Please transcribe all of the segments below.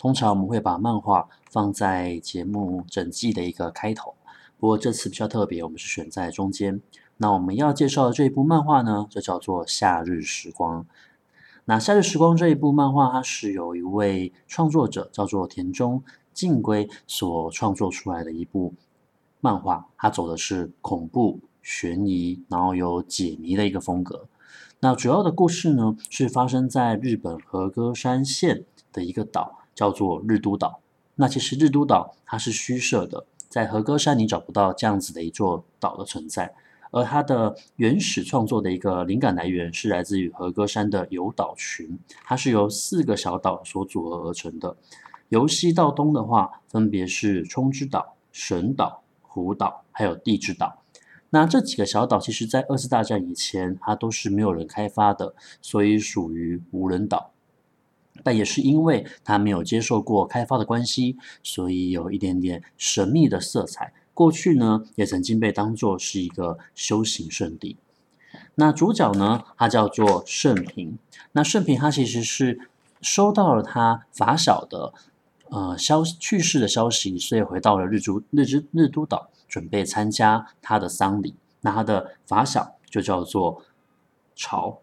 通常我们会把漫画放在节目整季的一个开头，不过这次比较特别，我们是选在中间。那我们要介绍的这一部漫画呢，就叫做《夏日时光》。那《夏日时光》这一部漫画，它是由一位创作者叫做田中敬圭所创作出来的一部漫画，它走的是恐怖、悬疑，然后有解谜的一个风格。那主要的故事呢，是发生在日本和歌山县的一个岛。叫做日都岛。那其实日都岛它是虚设的，在和歌山你找不到这样子的一座岛的存在。而它的原始创作的一个灵感来源是来自于和歌山的有岛群，它是由四个小岛所组合而成的。由西到东的话，分别是冲之岛、神岛、湖岛，还有地之岛。那这几个小岛其实在二次大战以前，它都是没有人开发的，所以属于无人岛。但也是因为他没有接受过开发的关系，所以有一点点神秘的色彩。过去呢，也曾经被当作是一个修行圣地。那主角呢，他叫做胜平。那胜平他其实是收到了他发小的呃消去世的消息，所以回到了日都日之日都岛，准备参加他的丧礼。那他的发小就叫做朝。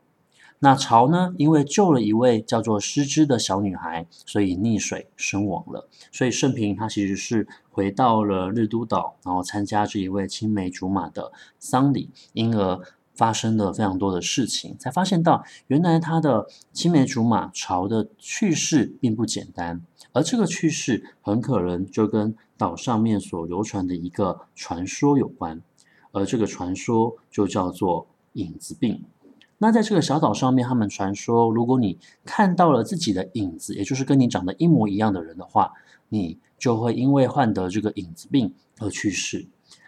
那潮呢，因为救了一位叫做诗之的小女孩，所以溺水身亡了。所以盛平他其实是回到了日都岛，然后参加这一位青梅竹马的丧礼，因而发生了非常多的事情，才发现到原来他的青梅竹马潮的去世并不简单，而这个去世很可能就跟岛上面所流传的一个传说有关，而这个传说就叫做影子病。那在这个小岛上面，他们传说，如果你看到了自己的影子，也就是跟你长得一模一样的人的话，你就会因为患得这个影子病而去世。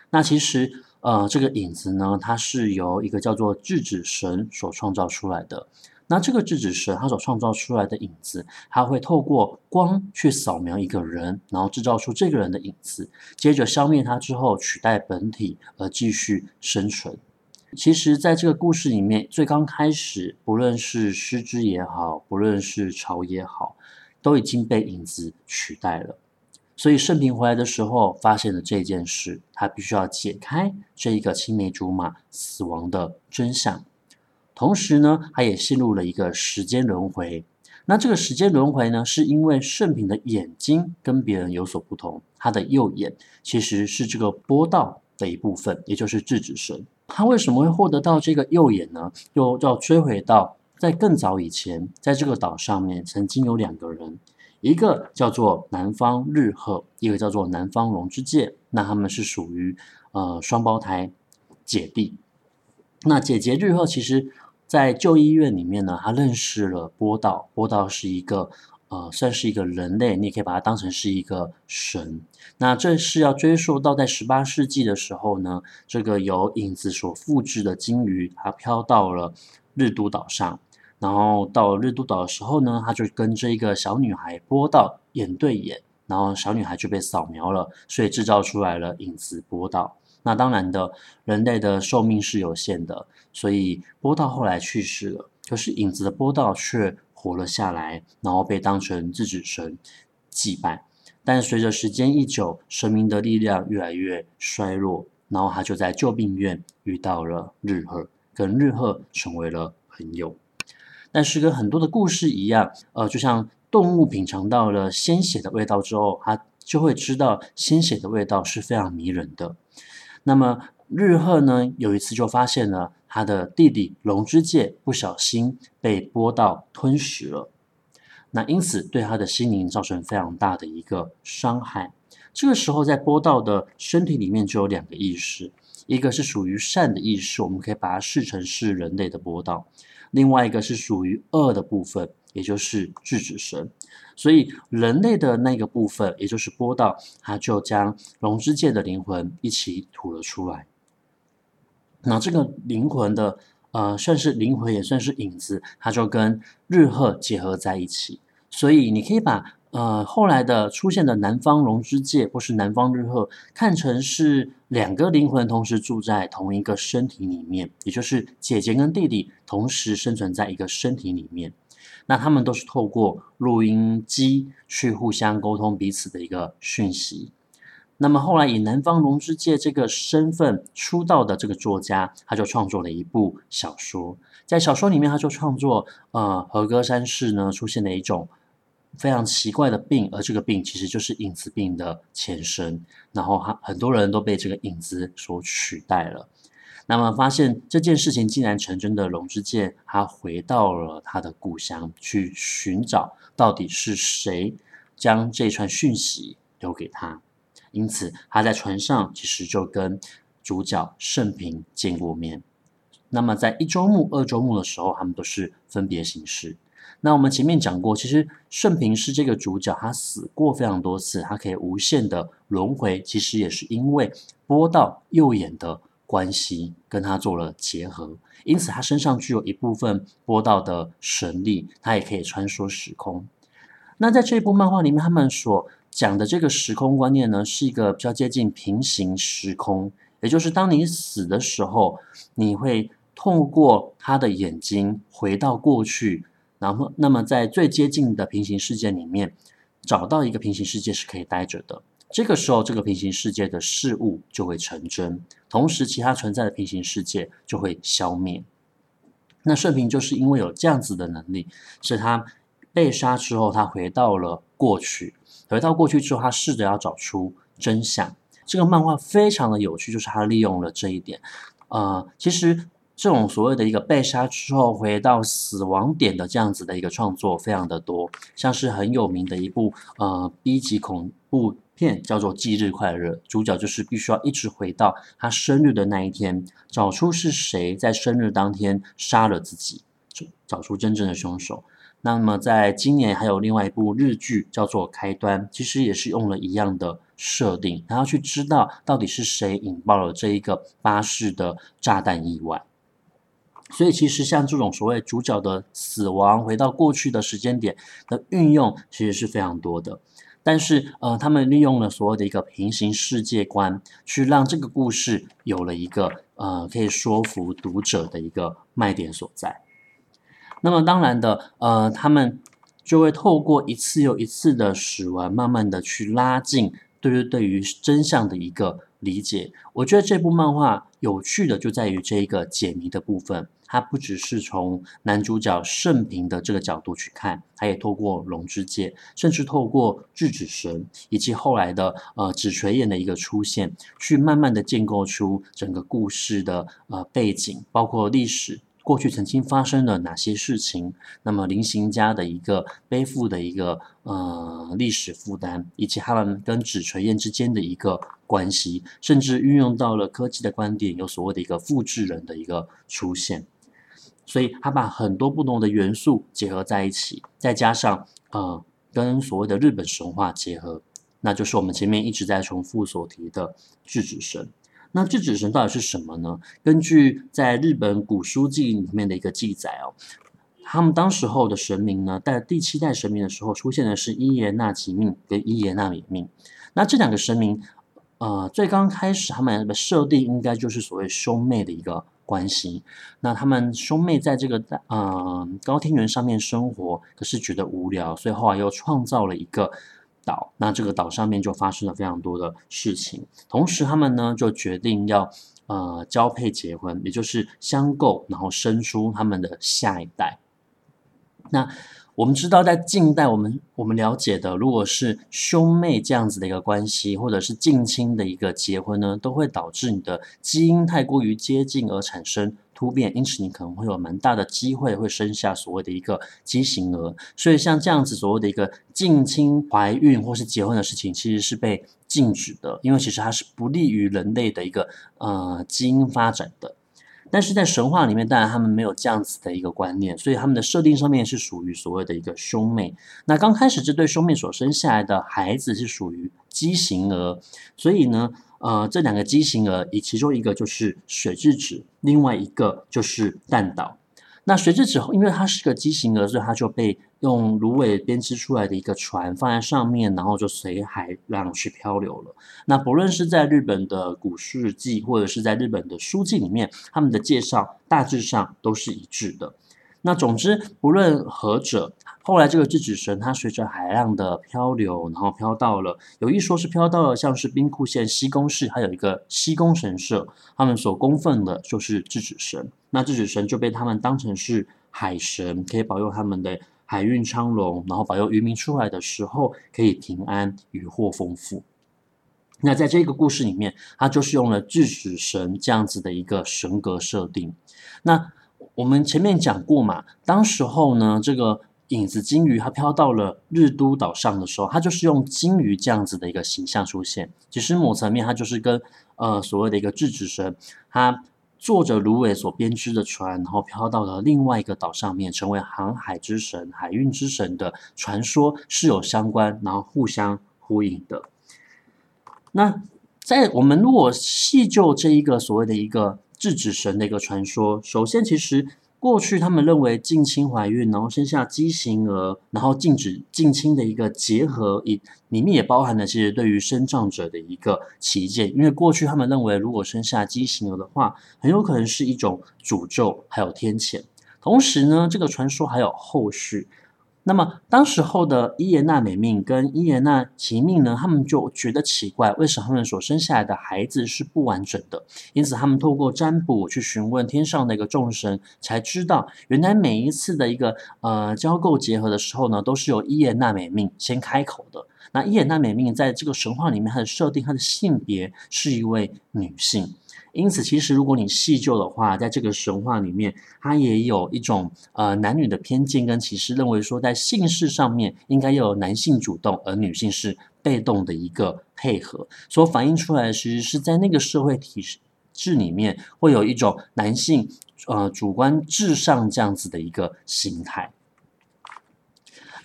那其实，呃，这个影子呢，它是由一个叫做制止神所创造出来的。那这个制止神他所创造出来的影子，它会透过光去扫描一个人，然后制造出这个人的影子，接着消灭他之后，取代本体而继续生存。其实，在这个故事里面，最刚开始，不论是失之也好，不论是朝也好，都已经被影子取代了。所以，胜平回来的时候，发现了这件事，他必须要解开这一个青梅竹马死亡的真相。同时呢，他也陷入了一个时间轮回。那这个时间轮回呢，是因为胜平的眼睛跟别人有所不同，他的右眼其实是这个波道的一部分，也就是智子神。他为什么会获得到这个右眼呢？又要追回到在更早以前，在这个岛上面曾经有两个人，一个叫做南方日鹤，一个叫做南方龙之介。那他们是属于呃双胞胎姐弟。那姐姐日鹤其实在旧医院里面呢，她认识了波道，波道是一个。呃，算是一个人类，你也可以把它当成是一个神。那这是要追溯到在十八世纪的时候呢，这个由影子所复制的鲸鱼，它飘到了日都岛上，然后到日都岛的时候呢，它就跟这一个小女孩波道眼对眼，然后小女孩就被扫描了，所以制造出来了影子波道。那当然的，人类的寿命是有限的，所以波道后来去世了，可是影子的波道却。活了下来，然后被当成制止神祭拜。但随着时间一久，神明的力量越来越衰弱，然后他就在旧病院遇到了日鹤，跟日鹤成为了朋友。但是跟很多的故事一样，呃，就像动物品尝到了鲜血的味道之后，它就会知道鲜血的味道是非常迷人的。那么日鹤呢，有一次就发现了。他的弟弟龙之介不小心被波道吞噬了，那因此对他的心灵造成非常大的一个伤害。这个时候，在波道的身体里面就有两个意识，一个是属于善的意识，我们可以把它视成是人类的波道；另外一个是属于恶的部分，也就是智子神。所以人类的那个部分，也就是波道，他就将龙之介的灵魂一起吐了出来。那这个灵魂的呃，算是灵魂，也算是影子，它就跟日鹤结合在一起。所以你可以把呃后来的出现的南方龙之介或是南方日鹤看成是两个灵魂同时住在同一个身体里面，也就是姐姐跟弟弟同时生存在一个身体里面。那他们都是透过录音机去互相沟通彼此的一个讯息。那么后来以南方龙之介这个身份出道的这个作家，他就创作了一部小说。在小说里面，他就创作呃和歌山市呢出现了一种非常奇怪的病，而这个病其实就是影子病的前身。然后他很多人都被这个影子所取代了。那么发现这件事情竟然成真的龙之介，他回到了他的故乡去寻找到底是谁将这串讯息留给他。因此他在船上其实就跟主角盛平见过面。那么在一周目、二周目的时候，他们都是分别行事。那我们前面讲过，其实盛平是这个主角，他死过非常多次，他可以无限的轮回，其实也是因为波道右眼的。关系跟他做了结合，因此他身上具有一部分波道的神力，他也可以穿梭时空。那在这一部漫画里面，他们所讲的这个时空观念呢，是一个比较接近平行时空，也就是当你死的时候，你会透过他的眼睛回到过去，然后那么在最接近的平行世界里面，找到一个平行世界是可以待着的。这个时候，这个平行世界的事物就会成真，同时其他存在的平行世界就会消灭。那胜平就是因为有这样子的能力，是他被杀之后，他回到了过去，回到过去之后，他试着要找出真相。这个漫画非常的有趣，就是他利用了这一点。呃，其实这种所谓的一个被杀之后回到死亡点的这样子的一个创作非常的多，像是很有名的一部呃 B 级恐怖片叫做《忌日快乐》，主角就是必须要一直回到他生日的那一天，找出是谁在生日当天杀了自己，找出真正的凶手。那么在今年还有另外一部日剧叫做《开端》，其实也是用了一样的设定，然后去知道到底是谁引爆了这一个巴士的炸弹意外。所以其实像这种所谓主角的死亡回到过去的时间点的运用，其实是非常多的。但是，呃，他们利用了所谓的一个平行世界观，去让这个故事有了一个呃可以说服读者的一个卖点所在。那么，当然的，呃，他们就会透过一次又一次的史玩，慢慢的去拉近对于对于真相的一个理解。我觉得这部漫画有趣的就在于这一个解谜的部分。它不只是从男主角盛平的这个角度去看，他也透过龙之介，甚至透过智子神以及后来的呃纸垂眼的一个出现，去慢慢的建构出整个故事的呃背景，包括历史过去曾经发生了哪些事情，那么林行家的一个背负的一个呃历史负担，以及他们跟纸垂炎之间的一个关系，甚至运用到了科技的观点，有所谓的一个复制人的一个出现。所以他把很多不同的元素结合在一起，再加上呃跟所谓的日本神话结合，那就是我们前面一直在重复所提的智子神。那智子神到底是什么呢？根据在日本古书记里面的一个记载哦，他们当时候的神明呢，在第七代神明的时候出现的是伊邪那岐命跟伊邪那美命。那这两个神明，呃，最刚开始他们的设定应该就是所谓兄妹的一个。关系，那他们兄妹在这个呃高天原上面生活，可是觉得无聊，所以后来又创造了一个岛。那这个岛上面就发生了非常多的事情，同时他们呢就决定要呃交配结婚，也就是相构，然后生出他们的下一代。那我们知道，在近代，我们我们了解的，如果是兄妹这样子的一个关系，或者是近亲的一个结婚呢，都会导致你的基因太过于接近而产生突变，因此你可能会有蛮大的机会会生下所谓的一个畸形儿。所以像这样子所谓的一个近亲怀孕或是结婚的事情，其实是被禁止的，因为其实它是不利于人类的一个呃基因发展的。但是在神话里面，当然他们没有这样子的一个观念，所以他们的设定上面是属于所谓的一个兄妹。那刚开始这对兄妹所生下来的孩子是属于畸形儿，所以呢，呃，这两个畸形儿，以其中一个就是水质子，另外一个就是弹岛。那水质子因为它是个畸形儿，所以它就被用芦苇编织出来的一个船放在上面，然后就随海浪去漂流了。那不论是在日本的古事记，或者是在日本的书记里面，他们的介绍大致上都是一致的。那总之，不论何者，后来这个质子神，它随着海浪的漂流，然后漂到了，有一说是漂到了像是兵库县西宫市，还有一个西宫神社，他们所供奉的就是质子神。那质子神就被他们当成是海神，可以保佑他们的海运昌隆，然后保佑渔民出来的时候可以平安，渔获丰富。那在这个故事里面，它就是用了质子神这样子的一个神格设定。那我们前面讲过嘛，当时候呢，这个影子鲸鱼它飘到了日都岛上的时候，它就是用鲸鱼这样子的一个形象出现。其实某层面，它就是跟呃所谓的一个智子神，它坐着芦苇所编织的船，然后飘到了另外一个岛上面，成为航海之神、海运之神的传说是有相关，然后互相呼应的。那在我们如果细究这一个所谓的一个。制止神的一个传说，首先，其实过去他们认为近亲怀孕，然后生下畸形儿，然后禁止近亲的一个结合，里里面也包含了其实对于生长者的一个歧见，因为过去他们认为，如果生下畸形儿的话，很有可能是一种诅咒，还有天谴。同时呢，这个传说还有后续。那么，当时候的伊邪那美命跟伊邪那岐命呢，他们就觉得奇怪，为什么他们所生下来的孩子是不完整的？因此，他们透过占卜去询问天上的一个众神，才知道原来每一次的一个呃交媾结合的时候呢，都是由伊邪那美命先开口的。那伊邪那美命在这个神话里面，它的设定，它的性别是一位女性。因此，其实如果你细究的话，在这个神话里面，它也有一种呃男女的偏见跟歧视，认为说在性事上面应该要有男性主动，而女性是被动的一个配合，所反映出来其实是在那个社会体制里面，会有一种男性呃主观至上这样子的一个心态。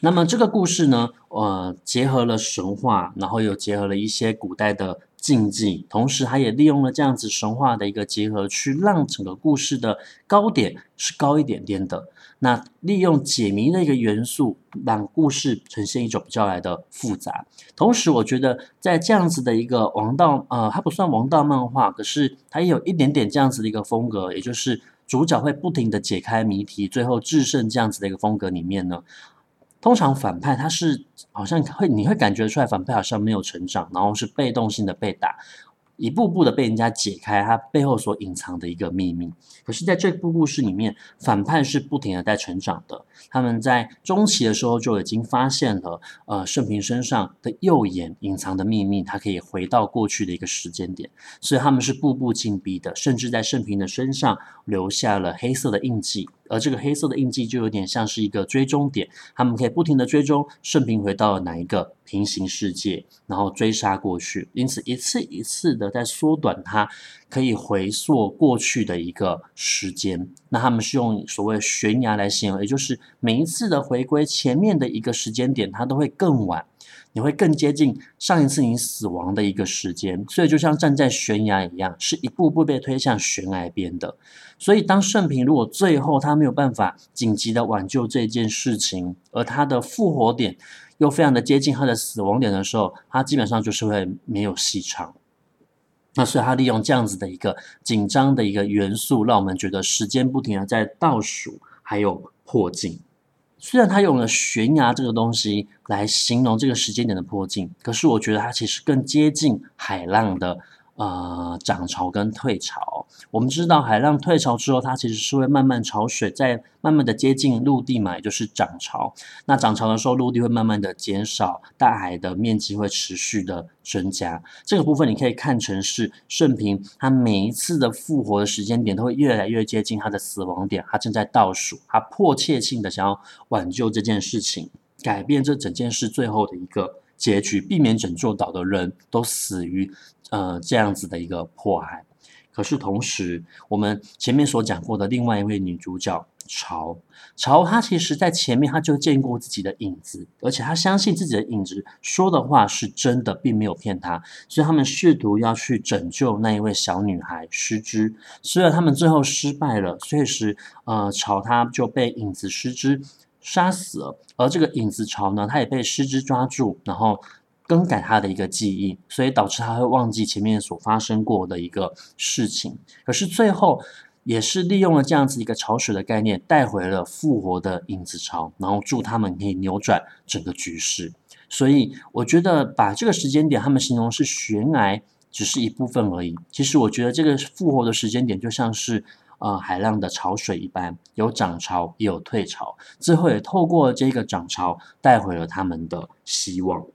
那么这个故事呢，呃，结合了神话，然后又结合了一些古代的。禁忌，同时他也利用了这样子神话的一个结合，去让整个故事的高点是高一点点的。那利用解谜的一个元素，让故事呈现一种比较来的复杂。同时，我觉得在这样子的一个王道，呃，它不算王道漫画，可是它也有一点点这样子的一个风格，也就是主角会不停的解开谜题，最后制胜这样子的一个风格里面呢。通常反派他是好像会，你会感觉出来反派好像没有成长，然后是被动性的被打。一步步的被人家解开他背后所隐藏的一个秘密。可是，在这部故事里面，反派是不停的在成长的。他们在中期的时候就已经发现了，呃，盛平身上的右眼隐藏的秘密，他可以回到过去的一个时间点。所以他们是步步进逼的，甚至在盛平的身上留下了黑色的印记。而这个黑色的印记就有点像是一个追踪点，他们可以不停的追踪胜平回到了哪一个平行世界，然后追杀过去，因此一次一次的在缩短它可以回溯过去的一个时间。那他们是用所谓悬崖来形容，也就是每一次的回归前面的一个时间点，它都会更晚。你会更接近上一次你死亡的一个时间，所以就像站在悬崖一样，是一步步被推向悬崖边的。所以当圣平如果最后他没有办法紧急的挽救这件事情，而他的复活点又非常的接近他的死亡点的时候，他基本上就是会没有戏唱。那所以他利用这样子的一个紧张的一个元素，让我们觉得时间不停的在倒数，还有迫近。虽然他用了悬崖这个东西来形容这个时间点的迫近，可是我觉得它其实更接近海浪的。呃，涨潮跟退潮，我们知道海浪退潮之后，它其实是会慢慢潮水在慢慢的接近陆地嘛，也就是涨潮。那涨潮的时候，陆地会慢慢的减少，大海的面积会持续的增加。这个部分你可以看成是胜平，他每一次的复活的时间点都会越来越接近他的死亡点，他正在倒数，他迫切性的想要挽救这件事情，改变这整件事最后的一个结局，避免整座岛的人都死于。呃，这样子的一个迫害，可是同时，我们前面所讲过的另外一位女主角朝朝，她其实在前面她就见过自己的影子，而且她相信自己的影子说的话是真的，并没有骗她。所以他们试图要去拯救那一位小女孩失之，虽然他们最后失败了，所以是呃朝她就被影子失之杀死了，而这个影子潮呢，他也被失之抓住，然后。更改他的一个记忆，所以导致他会忘记前面所发生过的一个事情。可是最后也是利用了这样子一个潮水的概念，带回了复活的影子潮，然后助他们可以扭转整个局势。所以我觉得把这个时间点他们形容是悬崖，只是一部分而已。其实我觉得这个复活的时间点就像是呃海浪的潮水一般，有涨潮也有退潮，最后也透过这个涨潮带回了他们的希望。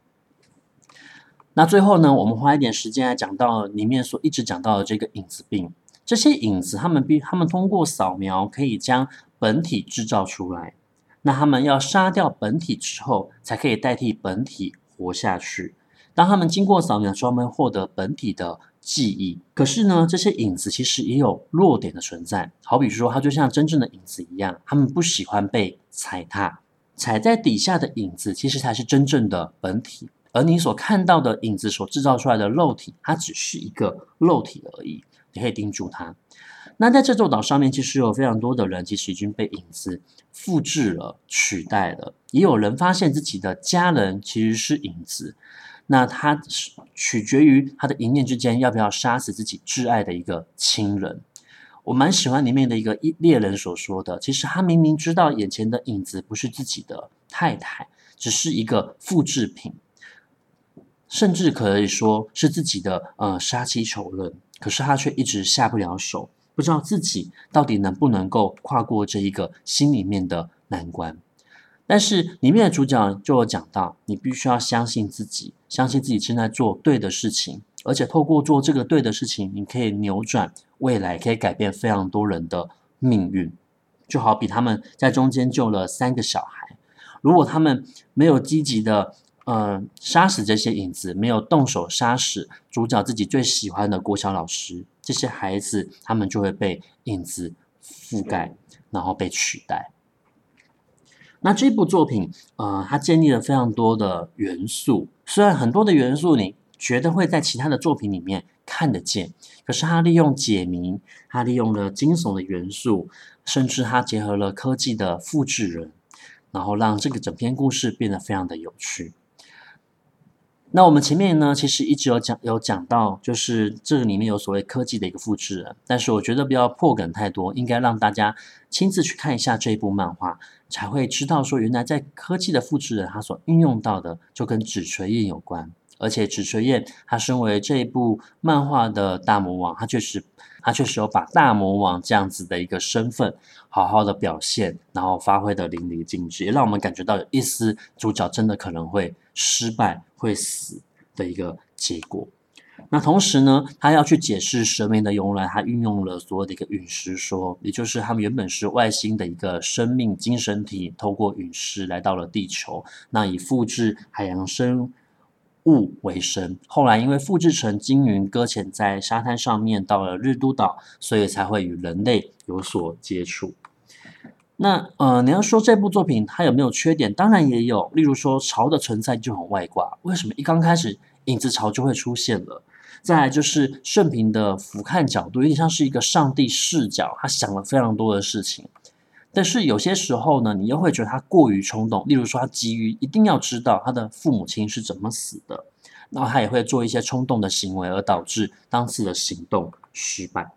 那最后呢，我们花一点时间来讲到里面所一直讲到的这个影子病。这些影子，他们必他们通过扫描可以将本体制造出来。那他们要杀掉本体之后，才可以代替本体活下去。当他们经过扫描之后，他们获得本体的记忆。可是呢，这些影子其实也有弱点的存在。好比说，它就像真正的影子一样，他们不喜欢被踩踏。踩在底下的影子，其实才是真正的本体。而你所看到的影子所制造出来的肉体，它只是一个肉体而已，你可以盯住它。那在这座岛上面，其实有非常多的人，其实已经被影子复制了、取代了。也有人发现自己的家人其实是影子，那他取决于他的一念之间要不要杀死自己挚爱的一个亲人。我蛮喜欢里面的一个猎人所说的，其实他明明知道眼前的影子不是自己的太太，只是一个复制品。甚至可以说是自己的呃杀妻仇人，可是他却一直下不了手，不知道自己到底能不能够跨过这一个心里面的难关。但是里面的主角就有讲到，你必须要相信自己，相信自己正在做对的事情，而且透过做这个对的事情，你可以扭转未来，可以改变非常多人的命运。就好比他们在中间救了三个小孩，如果他们没有积极的。呃，杀死这些影子，没有动手杀死主角自己最喜欢的国小老师，这些孩子他们就会被影子覆盖，然后被取代。那这部作品，呃，它建立了非常多的元素，虽然很多的元素你觉得会在其他的作品里面看得见，可是它利用解谜，它利用了惊悚的元素，甚至它结合了科技的复制人，然后让这个整篇故事变得非常的有趣。那我们前面呢，其实一直有讲有讲到，就是这个里面有所谓科技的一个复制人，但是我觉得不要破梗太多，应该让大家亲自去看一下这一部漫画，才会知道说原来在科技的复制人他所运用到的就跟纸垂焰有关。而且纸垂焰，他身为这一部漫画的大魔王，他确实，他确实有把大魔王这样子的一个身份好好的表现，然后发挥的淋漓尽致，也让我们感觉到有一丝主角真的可能会失败、会死的一个结果。那同时呢，他要去解释神明的由来，他运用了所有的一个陨石说，也就是他们原本是外星的一个生命精神体，透过陨石来到了地球，那以复制海洋生物为生，后来因为复制成鲸鱼搁浅在沙滩上面，到了日都岛，所以才会与人类有所接触。那呃，你要说这部作品它有没有缺点？当然也有，例如说潮的存在就很外挂，为什么一刚开始影子潮就会出现了？再来就是顺平的俯瞰角度，有点像是一个上帝视角，他想了非常多的事情。但是有些时候呢，你又会觉得他过于冲动。例如说，他急于一定要知道他的父母亲是怎么死的，然后他也会做一些冲动的行为，而导致当次的行动失败。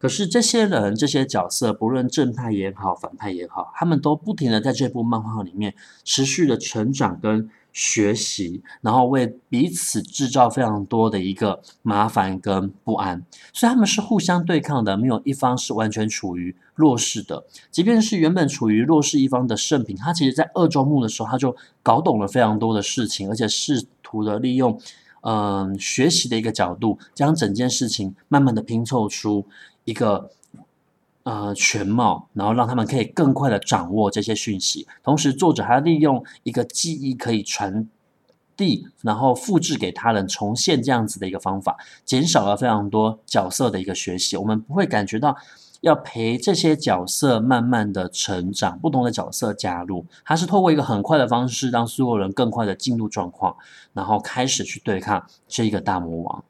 可是这些人、这些角色，不论正派也好、反派也好，他们都不停的在这部漫画里面持续的成长跟。学习，然后为彼此制造非常多的一个麻烦跟不安，所以他们是互相对抗的，没有一方是完全处于弱势的。即便是原本处于弱势一方的胜平，他其实在二周目的时候，他就搞懂了非常多的事情，而且试图的利用嗯、学习的一个角度，将整件事情慢慢的拼凑出一个。呃，全貌，然后让他们可以更快的掌握这些讯息。同时，作者还利用一个记忆可以传递，然后复制给他人，重现这样子的一个方法，减少了非常多角色的一个学习。我们不会感觉到要陪这些角色慢慢的成长，不同的角色加入，它是透过一个很快的方式，让所有人更快的进入状况，然后开始去对抗这一个大魔王。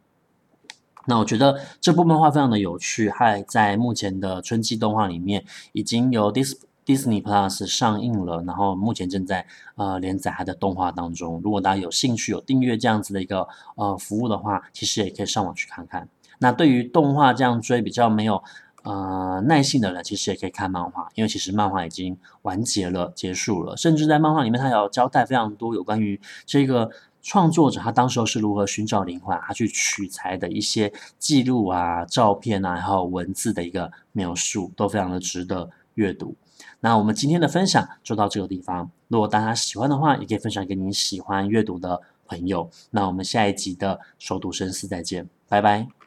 那我觉得这部漫画非常的有趣，还在目前的春季动画里面已经由 Dis Disney Plus 上映了，然后目前正在呃连载它的动画当中。如果大家有兴趣有订阅这样子的一个呃服务的话，其实也可以上网去看看。那对于动画这样追比较没有呃耐性的人，其实也可以看漫画，因为其实漫画已经完结了，结束了。甚至在漫画里面，它有交代非常多有关于这个。创作者他当时候是如何寻找灵魂，他去取材的一些记录啊、照片啊，还有文字的一个描述，都非常的值得阅读。那我们今天的分享就到这个地方。如果大家喜欢的话，也可以分享给你喜欢阅读的朋友。那我们下一集的首读生思再见，拜拜。